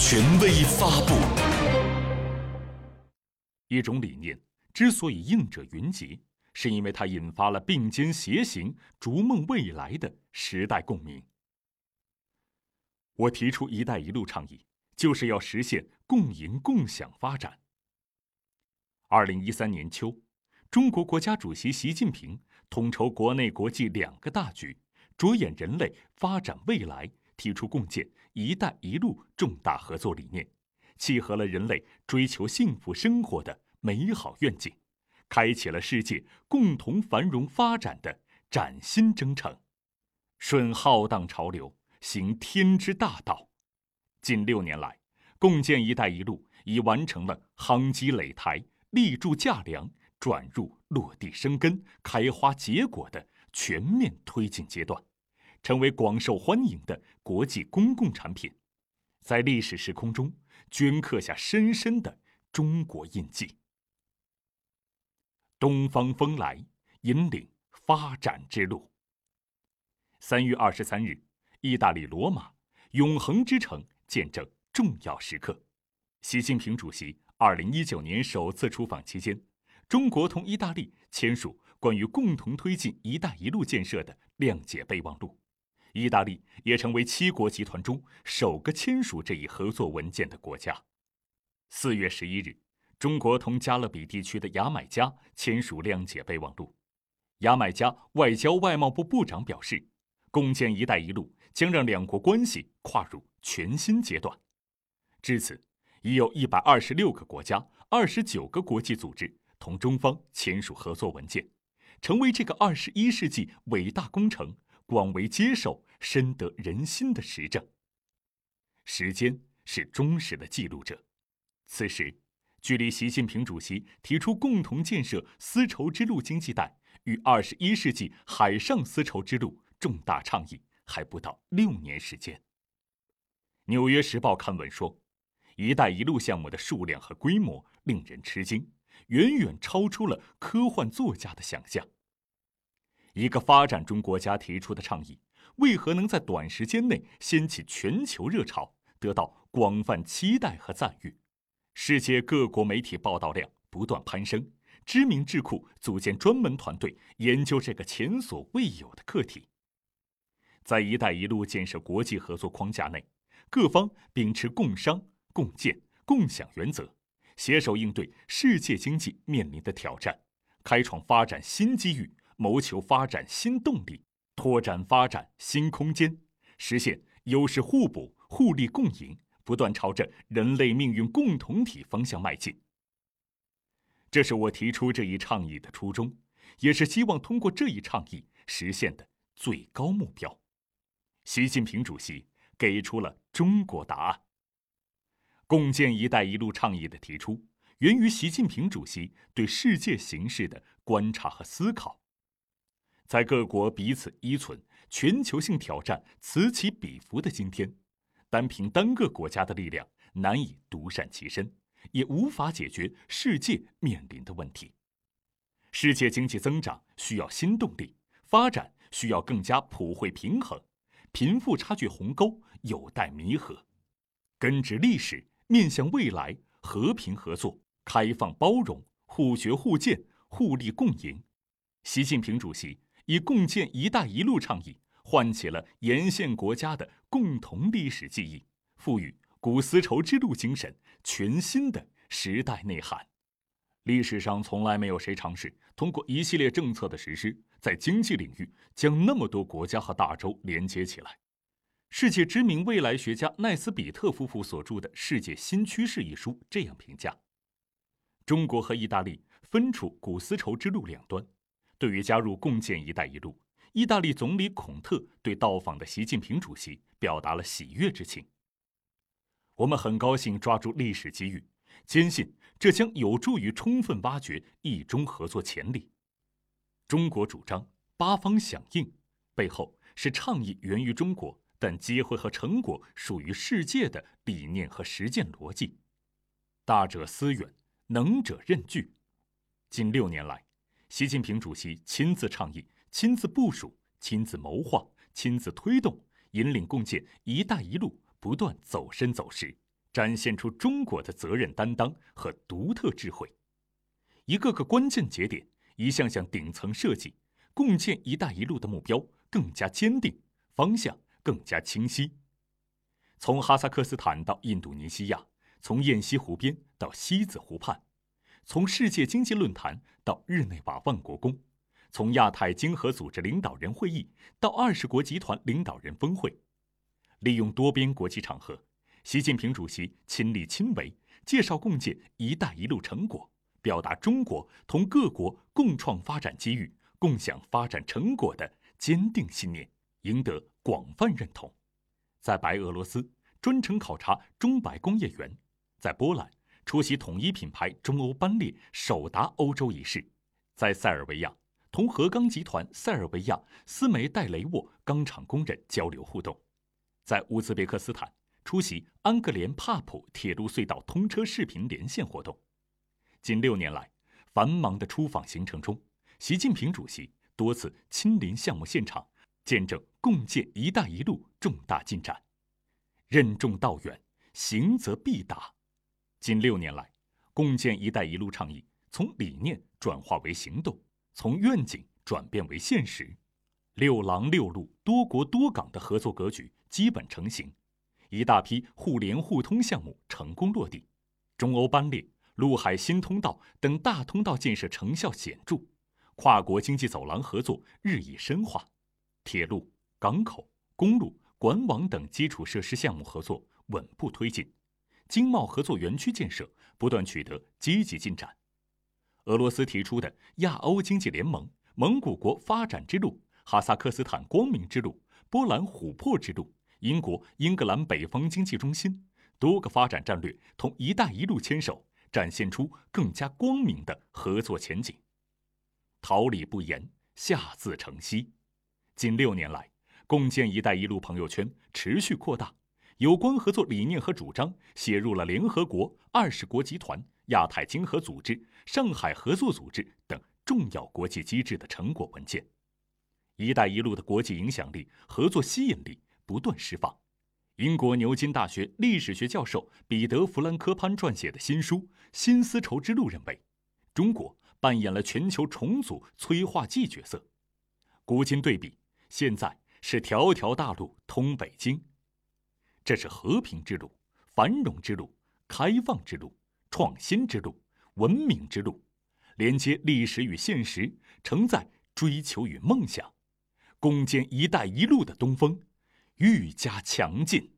权威发布。一种理念之所以应者云集，是因为它引发了并肩携行、逐梦未来的时代共鸣。我提出“一带一路”倡议，就是要实现共赢共享发展。二零一三年秋，中国国家主席习近平统筹国内国际两个大局，着眼人类发展未来，提出共建“一带一路”重大合作理念，契合了人类追求幸福生活的美好愿景，开启了世界共同繁荣发展的崭新征程，顺浩荡潮流。行天之大道，近六年来，共建“一带一路”已完成了夯基垒台、立柱架梁、转入落地生根、开花结果的全面推进阶段，成为广受欢迎的国际公共产品，在历史时空中镌刻下深深的中国印记。东方风来，引领发展之路。三月二十三日。意大利罗马，永恒之城见证重要时刻。习近平主席二零一九年首次出访期间，中国同意大利签署关于共同推进“一带一路”建设的谅解备忘录。意大利也成为七国集团中首个签署这一合作文件的国家。四月十一日，中国同加勒比地区的牙买加签署谅解备忘录。牙买加外交外贸部部长表示，共建“一带一路”。将让两国关系跨入全新阶段。至此，已有一百二十六个国家、二十九个国际组织同中方签署合作文件，成为这个二十一世纪伟大工程广为接受、深得人心的实证。时间是忠实的记录者。此时，距离习近平主席提出共同建设丝绸之路经济带与二十一世纪海上丝绸之路重大倡议。还不到六年时间。《纽约时报》刊文说：“一带一路”项目的数量和规模令人吃惊，远远超出了科幻作家的想象。一个发展中国家提出的倡议，为何能在短时间内掀起全球热潮，得到广泛期待和赞誉？世界各国媒体报道量不断攀升，知名智库组建专门团队研究这个前所未有的课题。在“一带一路”建设国际合作框架内，各方秉持共商、共建、共享原则，携手应对世界经济面临的挑战，开创发展新机遇，谋求发展新动力，拓展发展新空间，实现优势互补、互利共赢，不断朝着人类命运共同体方向迈进。这是我提出这一倡议的初衷，也是希望通过这一倡议实现的最高目标。习近平主席给出了中国答案。共建“一带一路”倡议的提出，源于习近平主席对世界形势的观察和思考。在各国彼此依存、全球性挑战此起彼伏的今天，单凭单个国家的力量难以独善其身，也无法解决世界面临的问题。世界经济增长需要新动力，发展需要更加普惠平衡。贫富差距鸿沟有待弥合，根植历史，面向未来，和平合作、开放包容、互学互鉴、互利共赢。习近平主席以共建“一带一路”倡议，唤起了沿线国家的共同历史记忆，赋予古丝绸之路精神全新的时代内涵。历史上从来没有谁尝试通过一系列政策的实施，在经济领域将那么多国家和大洲连接起来。世界知名未来学家奈斯比特夫妇所著的《世界新趋势》一书这样评价：中国和意大利分处古丝绸之路两端，对于加入共建“一带一路”，意大利总理孔特对到访的习近平主席表达了喜悦之情。我们很高兴抓住历史机遇，坚信。这将有助于充分挖掘意中合作潜力。中国主张八方响应，背后是倡议源于中国，但机会和成果属于世界的理念和实践逻辑。大者思远，能者任巨。近六年来，习近平主席亲自倡议、亲自部署、亲自谋划、亲自推动，引领共建“一带一路”不断走深走实，展现出中国的责任担当和独特智慧。一个个关键节点，一项项顶层设计，共建“一带一路”的目标更加坚定，方向更加清晰。从哈萨克斯坦到印度尼西亚，从雁西湖边到西子湖畔，从世界经济论坛到日内瓦万国宫，从亚太经合组织领导人会议到二十国集团领导人峰会，利用多边国际场合，习近平主席亲力亲为介绍共建“一带一路”成果。表达中国同各国共创发展机遇、共享发展成果的坚定信念，赢得广泛认同。在白俄罗斯专程考察中白工业园，在波兰出席统一品牌中欧班列首达欧洲仪式，在塞尔维亚同河钢集团塞尔维亚斯梅代雷沃钢厂工人交流互动，在乌兹别克斯坦出席安格连帕普铁路隧道通车视频连线活动。近六年来，繁忙的出访行程中，习近平主席多次亲临项目现场，见证共建“一带一路”重大进展。任重道远，行则必达。近六年来，共建“一带一路”倡议从理念转化为行动，从愿景转变为现实。六廊六路、多国多港的合作格局基本成型，一大批互联互通项目成功落地，中欧班列。陆海新通道等大通道建设成效显著，跨国经济走廊合作日益深化，铁路、港口、公路、管网等基础设施项目合作稳步推进，经贸合作园区建设不断取得积极进展。俄罗斯提出的亚欧经济联盟、蒙古国发展之路、哈萨克斯坦光明之路、波兰琥珀之路、英国英格兰北方经济中心多个发展战略同“一带一路”牵手。展现出更加光明的合作前景。桃李不言，下自成蹊。近六年来，共建“一带一路”朋友圈持续扩大，有关合作理念和主张写入了联合国、二十国集团、亚太经合组织、上海合作组织等重要国际机制的成果文件。“一带一路”的国际影响力、合作吸引力不断释放。英国牛津大学历史学教授彼得·弗兰科潘撰写的新书《新丝绸之路》认为，中国扮演了全球重组催化剂角色。古今对比，现在是条条大路通北京，这是和平之路、繁荣之路、开放之路、创新之路、文明之路，连接历史与现实，承载追求与梦想，攻坚“一带一路”的东风。愈加强劲。